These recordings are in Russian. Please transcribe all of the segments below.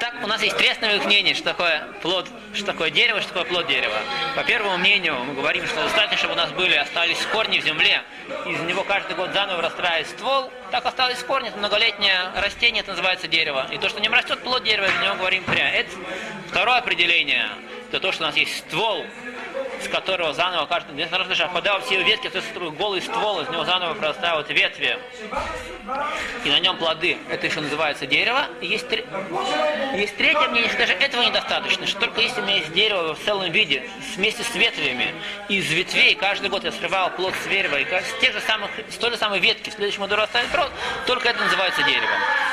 Так, у нас есть три основных мнения, что такое плод, что такое дерево, что такое плод дерева. По первому мнению, мы говорим, что достаточно, чтобы у нас были, остались корни в земле, из него каждый год заново вырастает ствол, так осталось корни, это многолетнее растение, это называется дерево. И то, что не растет плод дерева, в него говорим пря. Это второе определение, это то, что у нас есть ствол, с которого заново каждый, несмотря на опадал все ветки, то есть голый ствол, из него заново прорастают ветви, и на нем плоды. Это еще называется дерево. И есть, есть третье мнение, что даже этого недостаточно, что только если у меня есть дерево в целом виде, вместе с ветвями, из ветвей, каждый год я срывал плод с дерева, и с тех же самых, с той же самой ветки в следующем году растает плод, только это называется деревом.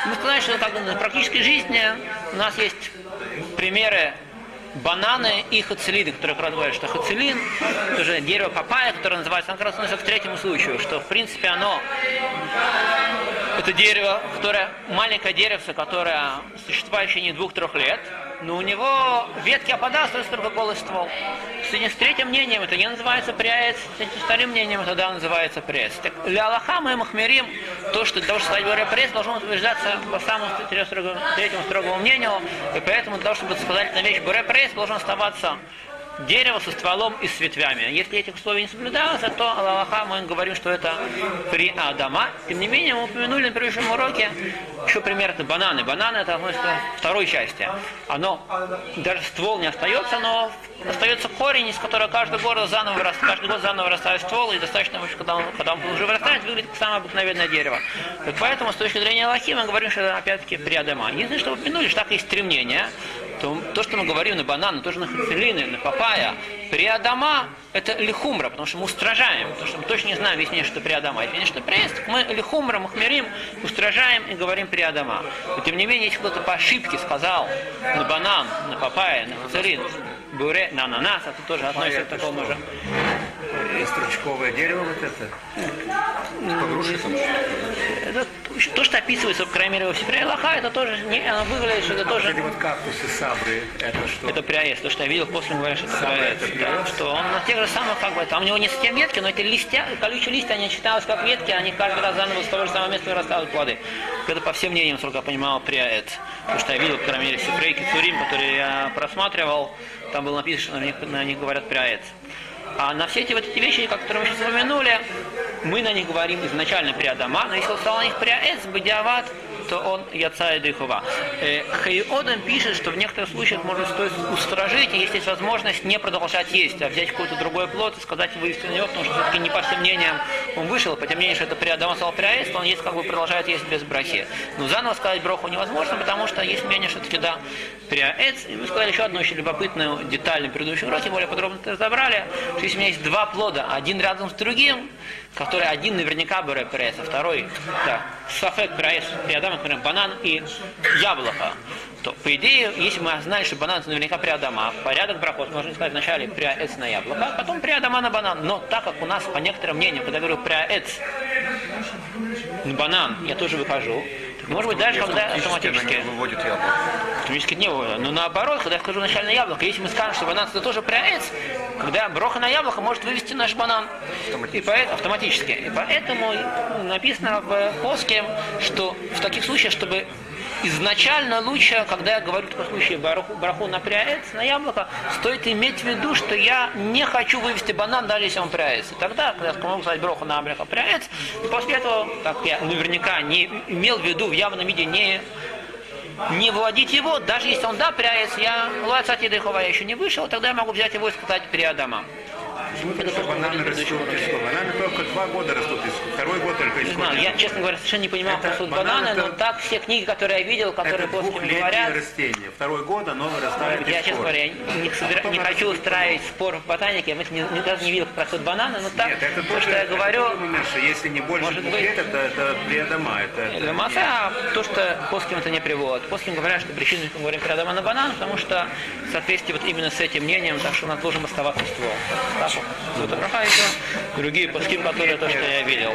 Мы сказали, что как бы, на практической жизни у нас есть примеры бананы и хацелиды, которые говорят, что хацелин, тоже дерево папайя, которое называется, оно как раз к третьему случаю, что в принципе оно это дерево, которое маленькое деревце, которое существует в течение двух-трех лет, но у него ветки опадают, остается только голый ствол. С третьим мнением это не называется пряец, с вторым мнением это да, называется пресс. Так, для Аллаха мы махмерим, то, что для того, чтобы сказать пресс, должно утверждаться по самому третьему строгому мнению, и поэтому для того, чтобы сказать на вещь буре пресс, должен оставаться дерево со стволом и с ветвями. Если этих условий не соблюдалось, то Аллаха мы говорим, что это при Адама. Тем не менее, мы упомянули на предыдущем уроке еще пример это бананы. Бананы это относится к второй части. Оно, даже ствол не остается, но остается корень, из которого каждый год заново вырастает, каждый год заново вырастает ствол, и достаточно, когда он, когда он уже вырастает, выглядит как самое обыкновенное дерево. Так поэтому, с точки зрения Аллахи, мы говорим, что это опять-таки при Адама. Единственное, что упомянули, что так есть стремление, то, то, что мы говорим на бананы, тоже на хацелины, на папая, при Адама, это лихумра, потому что мы устражаем, потому что мы точно не знаем, если что при Адама, если что прест, мы лихумра, махмерим, устражаем и говорим при Адама. Но тем не менее, если кто-то по ошибке сказал на банан, на папая, на хацелин, буре, на ананас, это тоже относится к такому же. Стручковое дерево вот это? Это, то, что описывается, в крайней мере, во Сифре Аллаха, это тоже, не, оно выглядит, что это тоже... Эти вот кактусы, сабры, это что? Это пряец, то, что я видел, после говорят, что это пряец. Да, что он на тех же самых, как бы, там у него не совсем ветки, но эти листья, колючие листья, они читались как ветки, они каждый раз заново с того же самого места вырастают плоды. Это по всем мнениям, сколько я понимал, пряец. То, что я видел, по крайней мере, Сифрей Кицурим, который я просматривал, там было написано, что на них, на них говорят пряец. А на все эти вот эти вещи, которые мы сейчас упомянули, мы на них говорим изначально при Адама, но если он стал на них при Аэц, Бадиават, то он яца и дыхова. Э, Хайоден пишет, что в некоторых случаях может стоит устражить, и если есть возможность не продолжать есть, а взять какой-то другой плод и сказать вывести на него, потому что все-таки не по всем мнениям он вышел, по тем мнениям, что это при Адама стал при Аэц, то он есть как бы продолжает есть без брахи. Но заново сказать броху невозможно, потому что есть мнение, что это да при Аэц. И мы сказали еще одну очень любопытную деталь на предыдущем уроке, более подробно это разобрали, что если у меня есть два плода, один рядом с другим, который один наверняка бы а второй, да, сафек пресс, приадам, например, банан и яблоко, то, по идее, если мы знали, что банан наверняка приадама, порядок брахот, можно сказать вначале приаэц на яблоко, а потом приадама на банан. Но так как у нас, по некоторым мнениям, когда я говорю приаэц на банан, я тоже выхожу, может быть, даже когда автоматически. выводит яблоко. Автоматически не выводит. Но наоборот, когда я скажу начальное яблоко, если мы скажем, что банан это тоже пряец, когда броха на яблоко может вывести наш банан. И поэтому, автоматически. И поэтому написано в Хоске, что в таких случаях, чтобы изначально лучше, когда я говорю в таком случае бараху, бараху на на яблоко, стоит иметь в виду, что я не хочу вывести банан, даже если он пряец. И тогда, когда я могу сказать браху на абраха пряец, и после этого, так я наверняка не имел в виду в явном виде не не выводить его, даже если он да пряец, я лацати дыхова я еще не вышел, тогда я могу взять его и сказать при Адама. Почему это что бананы растут из Бананы только два года растут из Второй год только Не знаю, я, честно говоря, совершенно не понимал, как растут бананы, но так все книги, которые я видел, которые после говорят... растение. Второй год оно вырастает Я, честно говоря, не, собира... не хочу устраивать спор в ботанике, я не, никогда не видел, как растут бананы, но так, Нет, это то, что я говорю... Если не больше двух лет, это, это приадама. Это, это масса, а то, что плоским это не приводит. Плоским говорят, что причина, мы говорим про Адама на банан, потому что в соответствии вот именно с этим мнением, так что у нас должен оставаться ствол. Так вот. Браха, еще другие плоским, которые то, что я видел.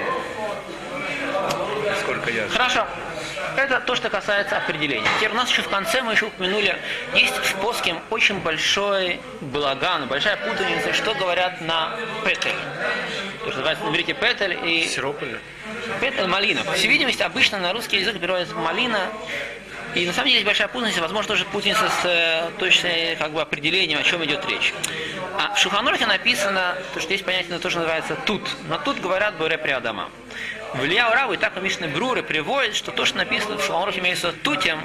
сколько я. Хорошо. Это то, что касается определения. Теперь у нас еще в конце мы еще упомянули, есть в Поским очень большой балаган, большая путаница, что говорят на петель. То, что называется на иврите петель и Сироп или? петель малина. По всей видимости, обычно на русский язык берется малина, И на самом деле есть большая путаница, возможно, тоже путаница с э, точным как бы, определением, о чем идет речь. А в Шуханурхе написано, то, что есть понятие, то, что называется тут. Но тут говорят Боре Приадама. В Илья Ураву и так Мишны Бруры приводит, что то, что написано в Шуханурхе имеется тутем,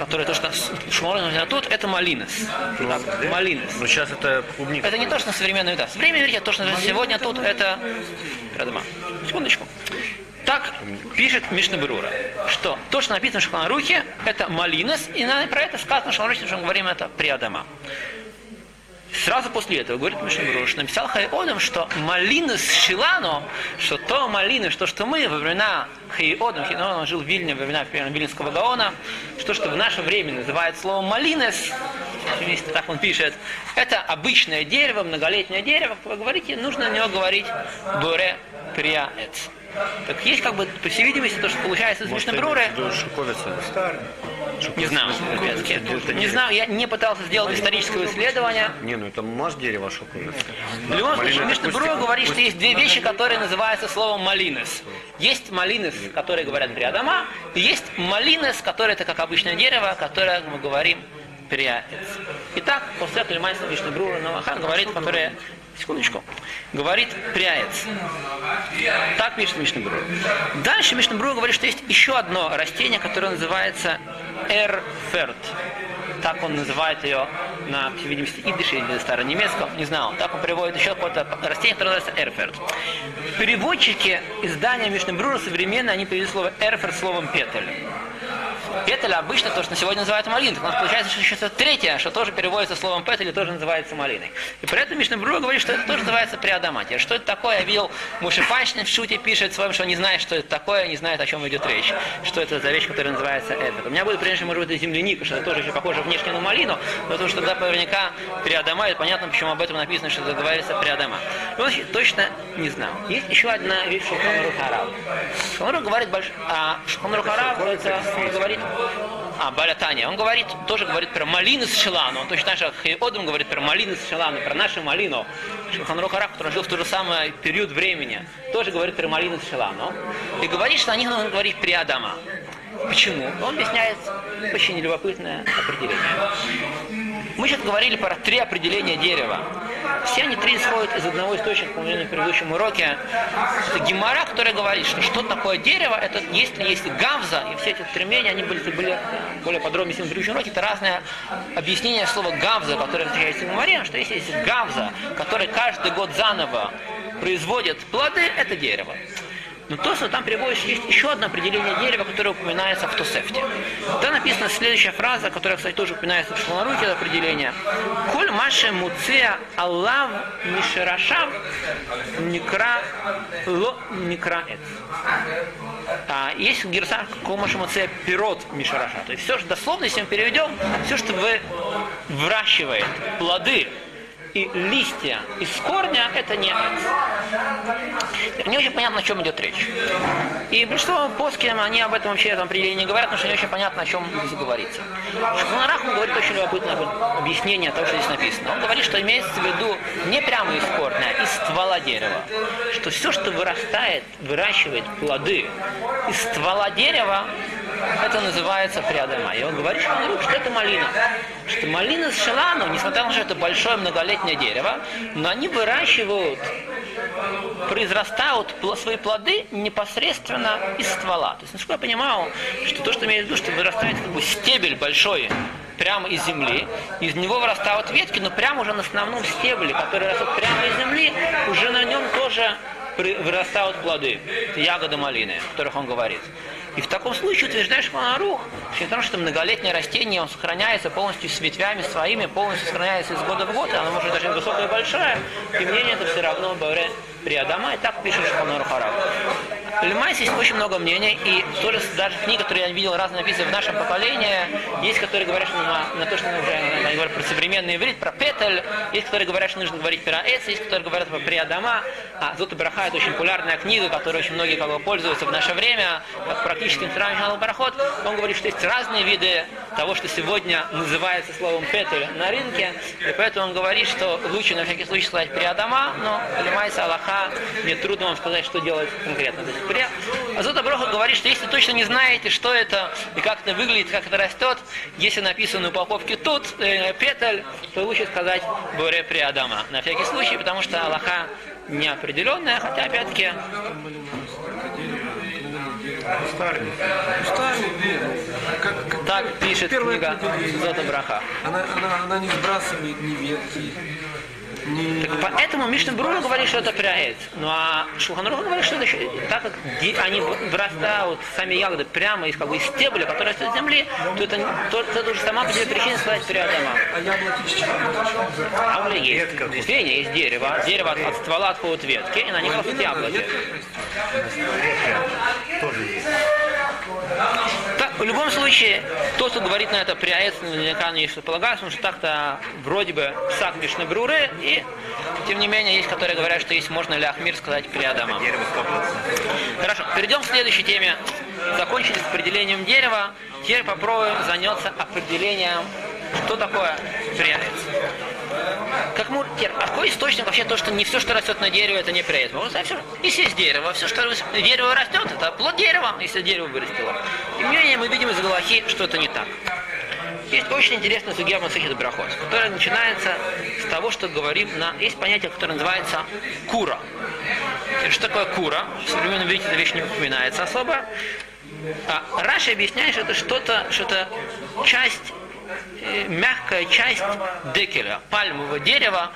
который то, что Шморон а тут, это малинес. Так, малинес. Ну сейчас это клубника. Это не то, что современная еда. Современная еда, то, что сегодня тут, это... Радома. Секундочку. Так пишет Мишна Брура, что то, что написано в Шуханарухе, это малинес, и про это сказано в Шуханарухе, что мы говорим это приадама. Сразу после этого говорит Мишнабрур, что написал Хайодам, что малина с Шилано, что то малина, что, что мы во времена Хайодам, он жил в Вильне, во времена Вильнинского Гаона, что, что в наше время называют словом малинес, так он пишет, это обычное дерево, многолетнее дерево, говорите, нужно на него говорить Боре Приаэц. Так есть как бы, по всей видимости, то, что получается из Мишнабруры. Шуковица. Не знаю, не знаю, я не пытался сделать историческое исследование. Не, ну это маш дерево шуковица. В любом случае, Мишнабрура говорит, что есть две вещи, которые называются словом малинес. Есть малинес, которые говорят приадама, и есть малинес, который это как обычное дерево, которое мы говорим приаец. Итак, после этого Лимайса Мишнабрура Навахан говорит, которое секундочку, говорит пряец. Так пишет Мишнабрур. Дальше Мишнабрур говорит, что есть еще одно растение, которое называется эрферт. Так он называет ее на, по видимости, идыше или старонемецком, не знал. Так он приводит еще какое-то растение, которое называется эрферт. Переводчики издания Мишнабрура современные, они перевели слово эрферт словом петель. Петель обычно то, что сегодня называют малиной. Так у нас получается, что еще третье, что тоже переводится словом петель тоже называется малиной. И при этом Мишна Брура говорит, что это тоже называется приадаматия. Что это такое? Я видел, Мушипанчин в шуте пишет своем, что не знает, что это такое, не знает, о чем идет речь. Что это за вещь, которая называется это. У меня будет, прежде может быть, земляника, что это тоже еще похоже внешне на малину, но потому что тогда наверняка приадама, и понятно, почему об этом написано, что это говорится приадама. И он точно не знал. Есть еще одна вещь Шуханрух Араб. Шуханрух говорит, больш... а Шуханрух Араб, это он говорит а, Балятания, он говорит, тоже говорит про малину с шелану. Он точно так же, Хейодом говорит про малину с шелану, про нашу малину. Шуханрух Арах, который жил в тот же самый период времени, тоже говорит про малину с шелану. И говорит, что о них нужно говорить при Адама. Почему? Он объясняет очень любопытное определение. Мы сейчас говорили про три определения дерева. Все они три исходят из одного источника, по на предыдущем уроке. Это гемора, которая говорит, что что такое дерево, это если есть гавза, и все эти стремления, они были, были более подробно на предыдущем уроке, это разное объяснение слова гавза, которое встречается в геморе, что если есть гавза, который каждый год заново производит плоды, это дерево. Но то, что там приводится, есть еще одно определение дерева, которое упоминается в Тосефте. Там написана следующая фраза, которая, кстати, тоже упоминается в Шаларуке, это определение. Коль маше муцея Аллав мишерашав никра ло никра эт. А, есть герса колмаша муцея пирот мишераша. То есть все, что дословно, если мы переведем, все, что вы выращивает плоды и листья из корня это не Не очень понятно, о чем идет речь. И большинство плоским, они об этом вообще этом определении не говорят, потому что не очень понятно, о чем здесь говорится. Шахнарах говорит очень любопытное объяснение того, что здесь написано. Он говорит, что имеется в виду не прямо из корня, а из ствола дерева. Что все, что вырастает, выращивает плоды из ствола дерева, это называется приадема. И он говорит, что, что это малина. Что малина с шелану, несмотря на то, что это большое многолетнее дерево, но они выращивают, произрастают свои плоды непосредственно из ствола. То есть, насколько я понимаю, что то, что имеет в виду, что вырастает как бы стебель большой, прямо из земли, из него вырастают ветки, но прямо уже на основном стебле, который растет прямо из земли, уже на нем тоже вырастают плоды, ягоды малины, о которых он говорит. И в таком случае утверждаешь Манарух, что потому что многолетнее растение, он сохраняется полностью с ветвями своими, полностью сохраняется из года в год, и оно может даже высокое и большое, тем не менее это все равно Бавре при Адама, и так пишет Шханор Харак. Лимайс есть очень много мнений, и тоже даже книги, которые я видел разные написаны в нашем поколении, есть, которые говорят, что на, на то, что мы уже про современный иврит, про петель, есть, которые говорят, что нужно говорить про эц, есть, которые говорят про приадама, а Зота Браха это очень популярная книга, которой очень многие как бы, пользуются в наше время, как практически инструмент Барахот, он говорит, что есть разные виды того, что сегодня называется словом петель на рынке, и поэтому он говорит, что лучше на всякий случай сказать приадама, но понимается Аллаха, мне трудно вам сказать, что делать конкретно. При... Азота Броха говорит, что если точно не знаете, что это и как это выглядит, как это растет, если написано на упаковке тут э, петель, то лучше сказать Боре приадама. На всякий случай, потому что Аллаха неопределенная, хотя опять-таки как, как так пишет книга. Зота Браха. Она, она, она не сбрасывает ни ветки, поэтому Мишна Брура говорит, что это пряет. Ну а Шуханруха говорит, что это еще, так как они вырастают, сами ягоды, прямо из, как бы, из стебля, который растет с земли, то это, то, это уже сама по себе причина сказать прядама. А яблоки с чего? А уже есть. Есть дерево. Дерево от, от ствола отходят ветки, и на них растут яблоки. Тоже есть. Так, в любом случае, тот, кто говорит на это приаец, наверняка не что полагается, потому что так-то вроде бы Мишна Бруры, и тем не менее есть, которые говорят, что есть можно ли Ахмир сказать. Дерево 100%. Хорошо, перейдем к следующей теме. Закончили с определением дерева. Теперь попробуем заняться определением, что такое прянец. Как мы, а какой источник вообще то, что не все, что растет на дереве, это не? Можно сказать, все, если есть дерево, все, что дерево растет, это плод дерева, если дерево вырастило. Тем не мы видим из Галахи, что это не так. Есть очень интересная судья Масахид Брахот, которая начинается с того, что говорим на... Есть понятие, которое называется кура. Что такое кура? В современном виде эта вещь не упоминается особо. А Раши объясняет, что это что-то, что-то часть, мягкая часть декеля, пальмового дерева.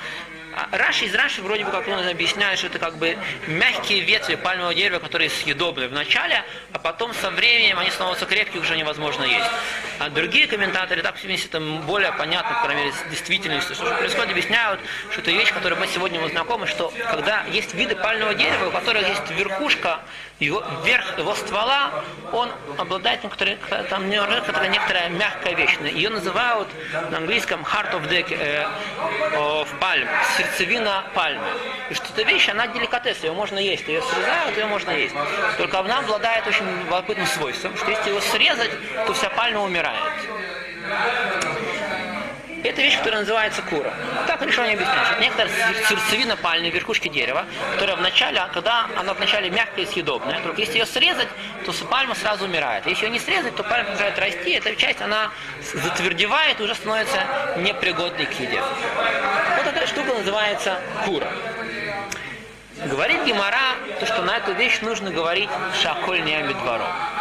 А Раши из Раши вроде бы как он объясняет, что это как бы мягкие ветви пальмового дерева, которые съедобны в начале, а потом со временем они становятся крепкие, уже невозможно есть. А другие комментаторы, так в это более понятно, по крайней мере, с действительностью, что же происходит, объясняют, что это вещь, которой мы сегодня мы знакомы, что когда есть виды пальмового дерева, у которых есть верхушка, его, верх его ствола, он обладает некоторой, там, некоторая, некоторая мягкая вещь. Ее называют на английском heart of, the, э, of palm, сердцевина пальмы. И что эта вещь, она деликатес, ее можно есть. Ее срезают, ее можно есть. Только она обладает очень любопытным свойством, что если его срезать, то вся пальма умирает. Это вещь, которая называется кура. Так решение объясняет. что Некоторая сердцевина пальмы, верхушки дерева, которая вначале, когда она вначале мягкая и съедобная, только если ее срезать, то пальма сразу умирает. Если ее не срезать, то пальма продолжает расти, эта часть, она затвердевает и уже становится непригодной к еде. Вот эта штука называется кура. Говорит Гемора, то, что на эту вещь нужно говорить шаколь не.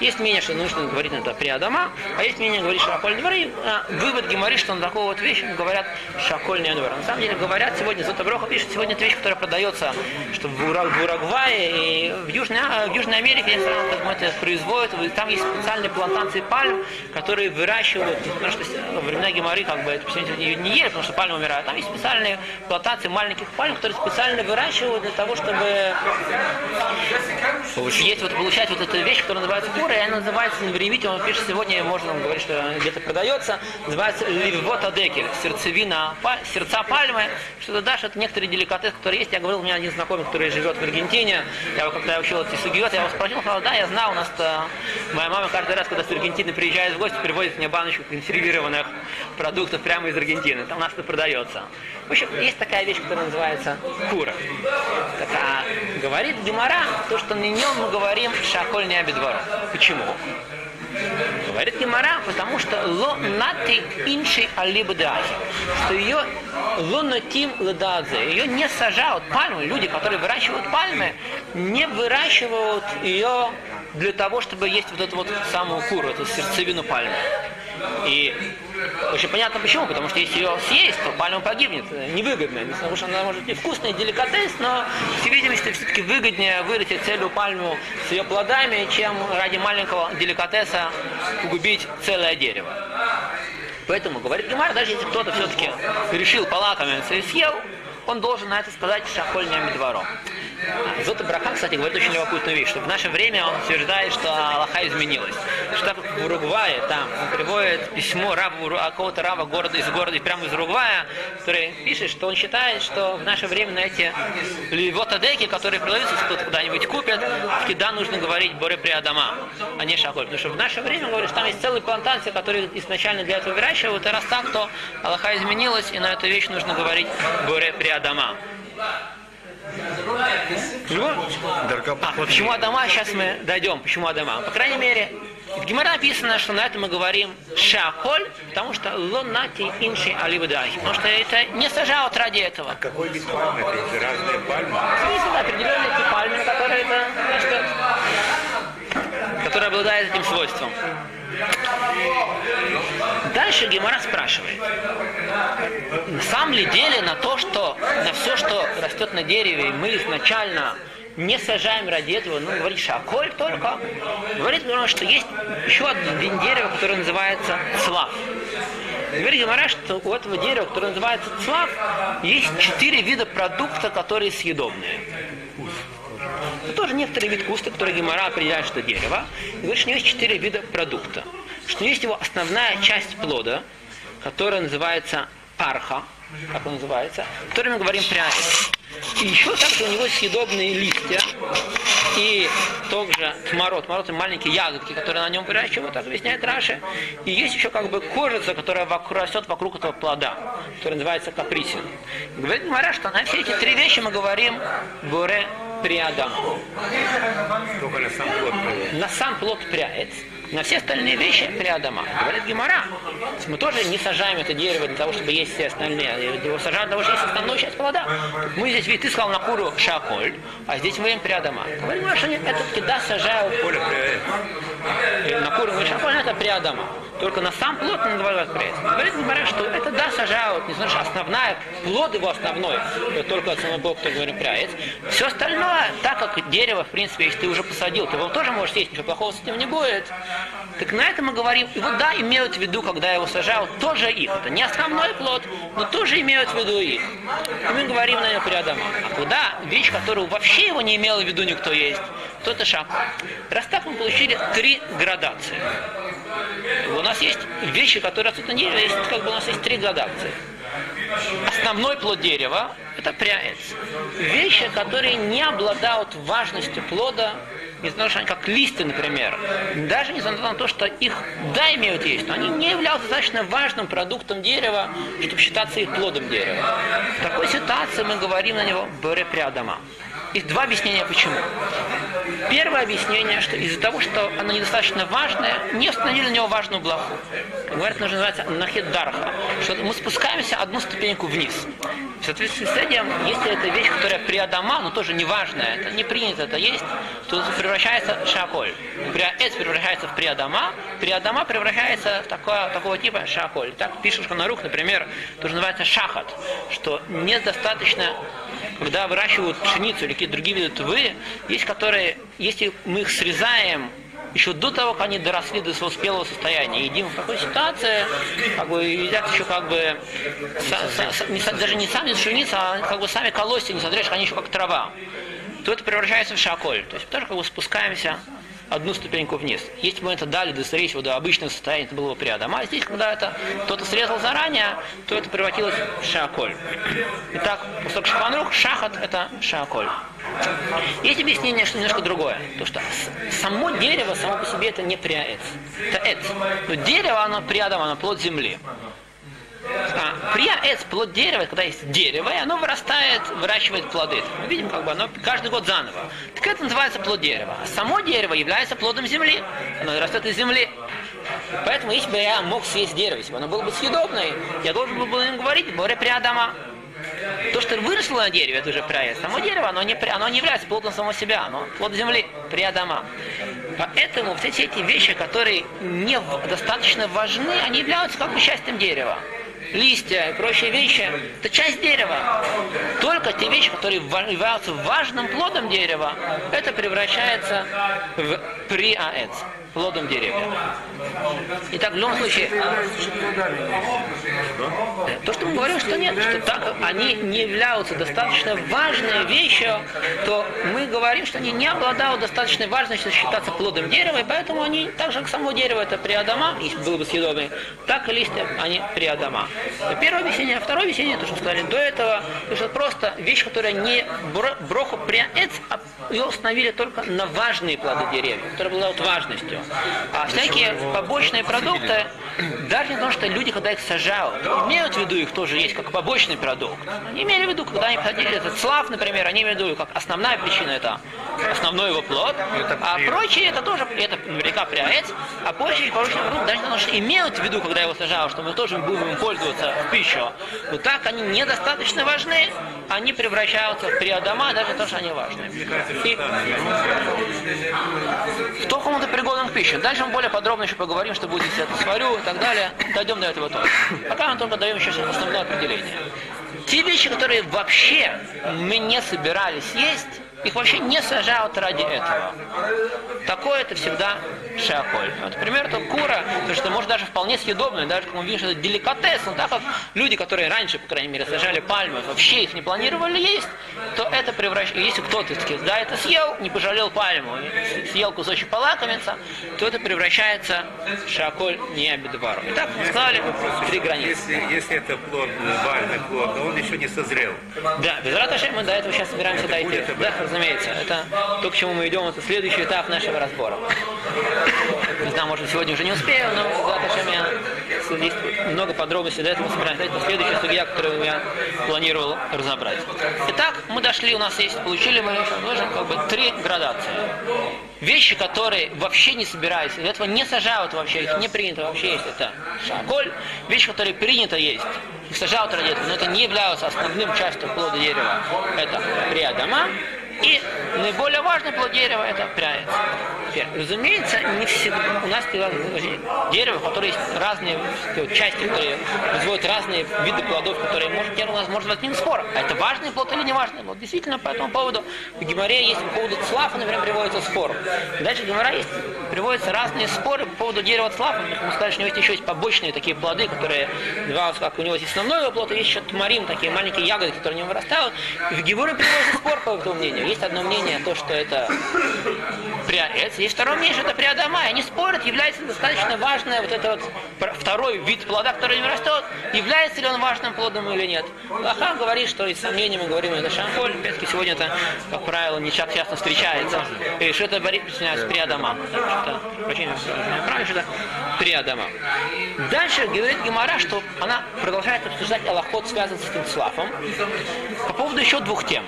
Есть мнение, что нужно говорить на это при Адама, а есть мнение говорить шаколь дворы. А вывод Гемори, что на такую вот вещь говорят шаколь не двора. На самом деле говорят сегодня, Зота Броха пишет, сегодня это вещь, которая продается что в, Ура- в Уругвае и в Южной, а, в Южной Америке как бы, это производят. Там есть специальные плантации пальм, которые выращивают, потому что во времена Гемори как бы это не, не ели, потому что пальмы умирают. Там есть специальные плантации маленьких пальм, которые специально выращивают для того, чтобы есть вот получать вот эту вещь, которая называется она называется на иврите, он пишет сегодня, можно он говорит, что где-то продается, называется адекель, сердцевина, сердца пальмы, что-то дашь, это некоторые деликатес, которые есть. Я говорил, у меня один знакомый, который живет в Аргентине, я его когда я учил эти сугиот, я его спросил, сказал, да, я знал, у нас моя мама каждый раз, когда с Аргентины приезжает в гости, привозит мне баночку консервированных продуктов прямо из Аргентины, там у нас это продается. В общем, есть такая вещь, которая называется кура. Так, а говорит Гемора, то, что на нем мы говорим шаколь не обидвору. Почему? Говорит Гемора, потому что ло нати инши алибдахи, что ее ло натим лададзе, ее не сажают пальмы, люди, которые выращивают пальмы, не выращивают ее для того, чтобы есть вот эту вот самую куру, эту сердцевину пальмы. И очень понятно почему, потому что если ее съесть, то пальма погибнет. Невыгодно, потому что она может и вкусный деликатес, но, в всей видимости, все-таки выгоднее вырастить целую пальму с ее плодами, чем ради маленького деликатеса погубить целое дерево. Поэтому, говорит Гемар, даже если кто-то все-таки решил полакомиться и съел, он должен на это сказать шахольня двором. Зота Брахан, кстати, говорит очень любопытную вещь, что в наше время он утверждает, что Аллаха изменилась. Что так в Уругвае, там, он приводит письмо рабу, какого-то раба города, из города, прямо из Уругвая, который пишет, что он считает, что в наше время на эти ливотадеки, которые продаются, кто-то куда-нибудь купит, всегда нужно говорить Боре Приадама, а не Шаколь. Потому что в наше время, говорит, что там есть целые плантации, которые изначально для этого выращивают, и раз так, то Аллаха изменилась, и на эту вещь нужно говорить Боре Приадама. Чего? А, почему Адама? Сейчас мы дойдем. Почему Адама? По крайней мере, в Гимара написано, что на это мы говорим шаколь, потому что лонати инши алибадахи. Потому что это не сажают ради этого. Какой вид пальмы? Это разные пальмы. Есть это определенные тип пальмы, которые это, значит, которые обладают этим свойством. Дальше Гемора спрашивает, на самом ли деле на то, что на все, что растет на дереве, мы изначально не сажаем ради этого, ну, говорит шаколь только. Говорит, Гемора, что есть еще один вид дерева, которое называется слав. Говорит Гемора, что у этого дерева, которое называется слав, есть четыре вида продукта, которые съедобные. Это тоже некоторый вид куста, который Гемора определяет, что дерево. И говорит, что у него есть четыре вида продукта. Что есть его основная часть плода, которая называется парха, как он называется, о которой мы говорим прямо. И еще также у него съедобные листья и также тмарот. Тмарот это маленькие ягодки, которые на нем выращивают, так объясняет Раши. И есть еще как бы кожица, которая вокруг, растет вокруг этого плода, который называется каприсин. И говорит Мара, что на все эти три вещи мы говорим горе приадам. Только на сам плод плод. На сам плод пряец, на все остальные вещи приадама. Говорит Гемора. Мы тоже не сажаем это дерево для того, чтобы есть все остальные. Его сажают для того, чтобы есть основную часть плода. Мы здесь, видишь, ты сказал на куру шаколь, а здесь мы говорим приадама. Говорит Гемора, что они это кида сажают Поле привет. Э, на куру шаколь, это приадама. Только на сам плод не называют пресс. Говорит Гемора, что это да сажают, не что основная, плод его основной, только от самого Бога, кто говорит пряец. Все остальное, так как дерево, в принципе, если ты уже посадил, ты его тоже можешь съесть, ничего плохого с этим не будет. Так на это мы говорим, вот да, имеют в виду, когда его сажают, тоже их. Это не основной плод, но тоже имеют в виду их. И мы говорим на него приадама. А куда вещь, которую вообще его не имел в виду никто есть, то это шаг. Раз так мы получили три градации. У нас есть вещи, которые растут на дереве, есть, как бы у нас есть три градации. Основной плод дерева – это пряец. Вещи, которые не обладают важностью плода, несмотря на как листы, например, даже несмотря на то, что их да имеют есть, но они не являются достаточно важным продуктом дерева, чтобы считаться их плодом дерева. В такой ситуации мы говорим на него «бере прядама». Есть два объяснения почему. Первое объяснение, что из-за того, что оно недостаточно важное, не установили на него важную блоху. Говорят, нужно называется нахидарха, что мы спускаемся одну ступеньку вниз. В соответствии с этим, если это вещь, которая приадама, но тоже не важная, это не принято, это есть, то превращается в шаколь. Приаэц превращается в приадама, приадама превращается в такое, такого типа шаколь. Так пишешь на рук, например, тоже называется шахат, что недостаточно когда выращивают пшеницу или какие-то другие виды тувы, есть которые, если мы их срезаем еще до того, как они доросли до своего спелого состояния, едим в такой ситуации, как бы едят еще как бы са- са- не даже не сами пшеница, а как бы сами колосья, не смотришь, они еще как трава, то это превращается в шаколь. То есть тоже как бы спускаемся одну ступеньку вниз. Мы это дали до встречи до обычного состояния, это было бы приадом. А здесь, когда это кто-то срезал заранее, то это превратилось в шаколь. Итак, кусок шпанрух, шахат – это шаколь. Есть объяснение, что немножко другое. То, что само дерево, само по себе, это не приаэц. Это эц. Но дерево, оно приадом, оно плод земли. А, приаэц, плод дерева, когда есть дерево, и оно вырастает, выращивает плоды. Мы видим, как бы оно каждый год заново. Так это называется плод дерева. А само дерево является плодом земли. Оно растет из земли. Поэтому, если бы я мог съесть дерево, если бы оно было бы съедобное, я должен был бы им говорить, боре приадама. То, что выросло на дереве, это уже приаэц. Само дерево, оно не, оно не является плодом самого себя, оно плод земли, приадама. Поэтому все эти вещи, которые не достаточно важны, они являются как бы частью дерева листья и прочие вещи, это часть дерева. Только те вещи, которые являются важным плодом дерева, это превращается в приаэц. Плодом деревья. Итак, в любом случае, то, что мы говорим, что нет, что так они не являются достаточно важной вещью, то мы говорим, что они не обладают достаточной важностью считаться плодом дерева, и поэтому они, так же как само дерево, это приадама, если было бы съедобное, так и листья, они приадама. Первое объяснение. Второе объяснение, то, что сказали до этого, то, что просто вещь, которая не бро- броху приаэц, а ее установили только на важные плоды деревьев, которые обладают важностью. А всякие побочные продукты, даже не потому, что люди, когда их сажают, имеют в виду их тоже есть как побочный продукт. Они имели в виду, когда они посадили этот слав, например, они имели в виду как основная причина это основной его плод, а прочие это тоже, это наверняка приорец, а прочие побочные продукты, даже не потому, что имеют в виду, когда его сажают, что мы тоже будем им пользоваться в пищу, но так они недостаточно важны, они превращаются в приадома, даже то, что они важны. И в том это пригоден к пище. Дальше мы более подробно еще поговорим, что будет, если это сварю и так далее. Дойдем до этого тоже. Пока мы только даем сейчас основное определение. Те вещи, которые вообще мы не собирались есть, их вообще не сажают ради этого. Такое это всегда шиаколь. Вот, например, это кура, то что может даже вполне съедобное, даже как мы видим, что это деликатес, но так как люди, которые раньше, по крайней мере, сажали пальмы, вообще их не планировали есть, то это превращается, если кто-то таки, да, это съел, не пожалел пальму, съел кусочек полакомиться, то это превращается в шиаколь не обидвару. Итак, мы сказали три границы. Если, если это плод, бальный плод, но он еще не созрел. Да, без раташи мы до этого сейчас собираемся дойти. Да, разумеется, это то, к чему мы идем, это следующий этап нашего разбора. Не знаю, может, сегодня уже не успею, но раташем я есть много подробностей до этого мы собираемся. Это следующая судья, которую я планировал разобрать. Итак, мы дошли, у нас есть, получили мы нужно как бы три градации. Вещи, которые вообще не собираются, из этого не сажают вообще, их не принято вообще есть, это шаколь. Вещи, которые принято есть, их сажают ради этого, но это не являются основным частью плода дерева. Это приадама. И наиболее важный плод дерева это пряец. Теперь, разумеется, не всегда у нас дерево, в которое есть разные части, которые производят разные виды плодов, которые может, у нас может возникнуть спор. А это важный плод или не важный плод? Действительно, по этому поводу в Гимаре есть по поводу слафа, например, приводится спор. Дальше в Гимаре есть, приводятся разные споры по поводу дерева слафа. Мы сказали, что у него есть еще есть побочные такие плоды, которые называются, как у него есть основной плод, а есть еще тмарим, такие маленькие ягоды, которые него вырастают. И в Гимаре приводится спор по этому мнению. Есть одно мнение, то, что это приорец, есть второе мнение, что это приадама. Они спорят, является достаточно важное вот это вот второй вид плода, который не растет, является ли он важным плодом или нет. Лаха говорит, что и сомнением мы говорим, это шамполь, опять-таки сегодня это, как правило, не часто, часто встречается. И что это приадама. Что правильно, что это приадама. Дальше говорит Гемора, что она продолжает обсуждать Аллахот, связанный с этим слафом, по поводу еще двух тем.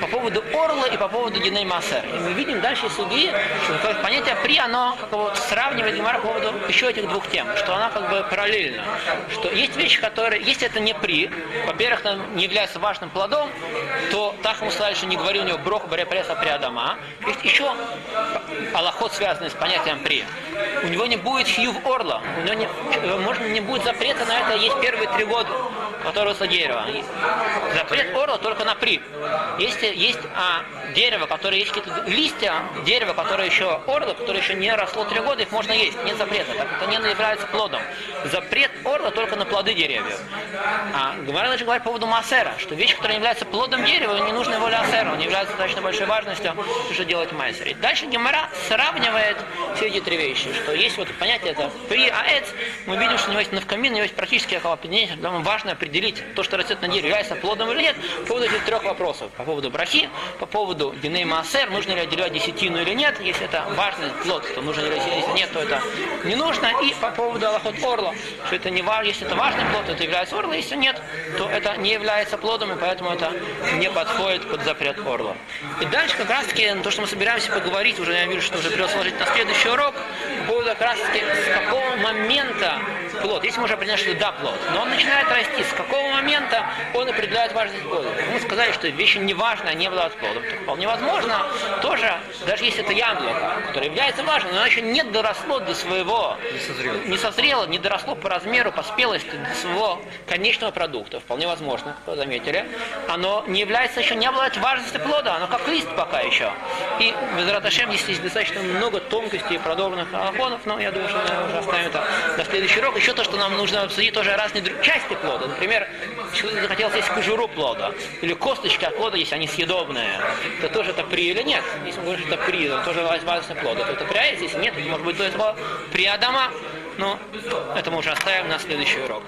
По поводу орла и по поводу Диней Масер. И мы видим дальше судьи, что понятие при, оно как бы вот сравнивает Гемора по поводу еще этих двух тем, что она как бы параллельна. Что есть вещи, которые, если это не при, во-первых, не является важным плодом, то так ему сказали, что не говори у него брох баре преса при Адама. Есть еще аллахот, связанный с понятием при. У него не будет хьюв орла, у него не, можно, не будет запрета на это, есть первые три года, которые с дерева. Запрет орла только на при. Если есть а, дерево, которое есть какие-то листья, дерево, которое еще орла, которое еще не росло три года, их можно есть, нет запрета, так это не является плодом. Запрет орла только на плоды деревьев. А говоря дальше говорит по поводу массера, что вещь, которая является плодом дерева, не нужна воля асера, он является достаточно большой важностью, что делать массер. Дальше Гемора сравнивает все эти три вещи, что есть вот понятие это при аэц, мы видим, что у него есть навкамин, у него есть практически определение, что нам важно определить то, что растет на дереве, является плодом или нет, по поводу этих трех вопросов. По поводу брахи, по поводу диней массер, нужно ли отделять десятину или нет, если это важный плод, то нужно ли если нет, то это не нужно. И по поводу Аллахот Орла, что это не важно, если это важный плод, то это является орла, если нет, то это не является плодом, и поэтому это не подходит под запрет орла. И дальше как раз таки то, что мы собираемся поговорить, уже я вижу, что уже придется сложить на следующий урок, по поводу как раз таки с какого момента плод. Если мы уже определяем, что да, плод, но он начинает расти, с какого момента он определяет важность плода? Мы сказали, что вещи не важны, они обладают плодом. Так вполне возможно, тоже, даже если это яблоко, которое является важным, но оно еще не доросло до своего, Не созрело. не созрело, не доросло по размеру, по спелости до своего конечного продукта. Вполне возможно, вы заметили. Оно не является еще, не обладает важностью плода, оно как лист пока еще. И в Израташем здесь есть достаточно много тонкостей и продолженных алахонов, но я думаю, что мы уже оставим это на следующий урок. Еще то, что нам нужно обсудить тоже разные части плода. Например, человек захотел съесть кожуру плода, или косточки от плода, если они съедобные, то тоже это при или нет? Если мы говорим, что это при, то тоже важность плода, то это при, а если нет, может быть, то это при Адама, но это мы уже оставим на следующий урок.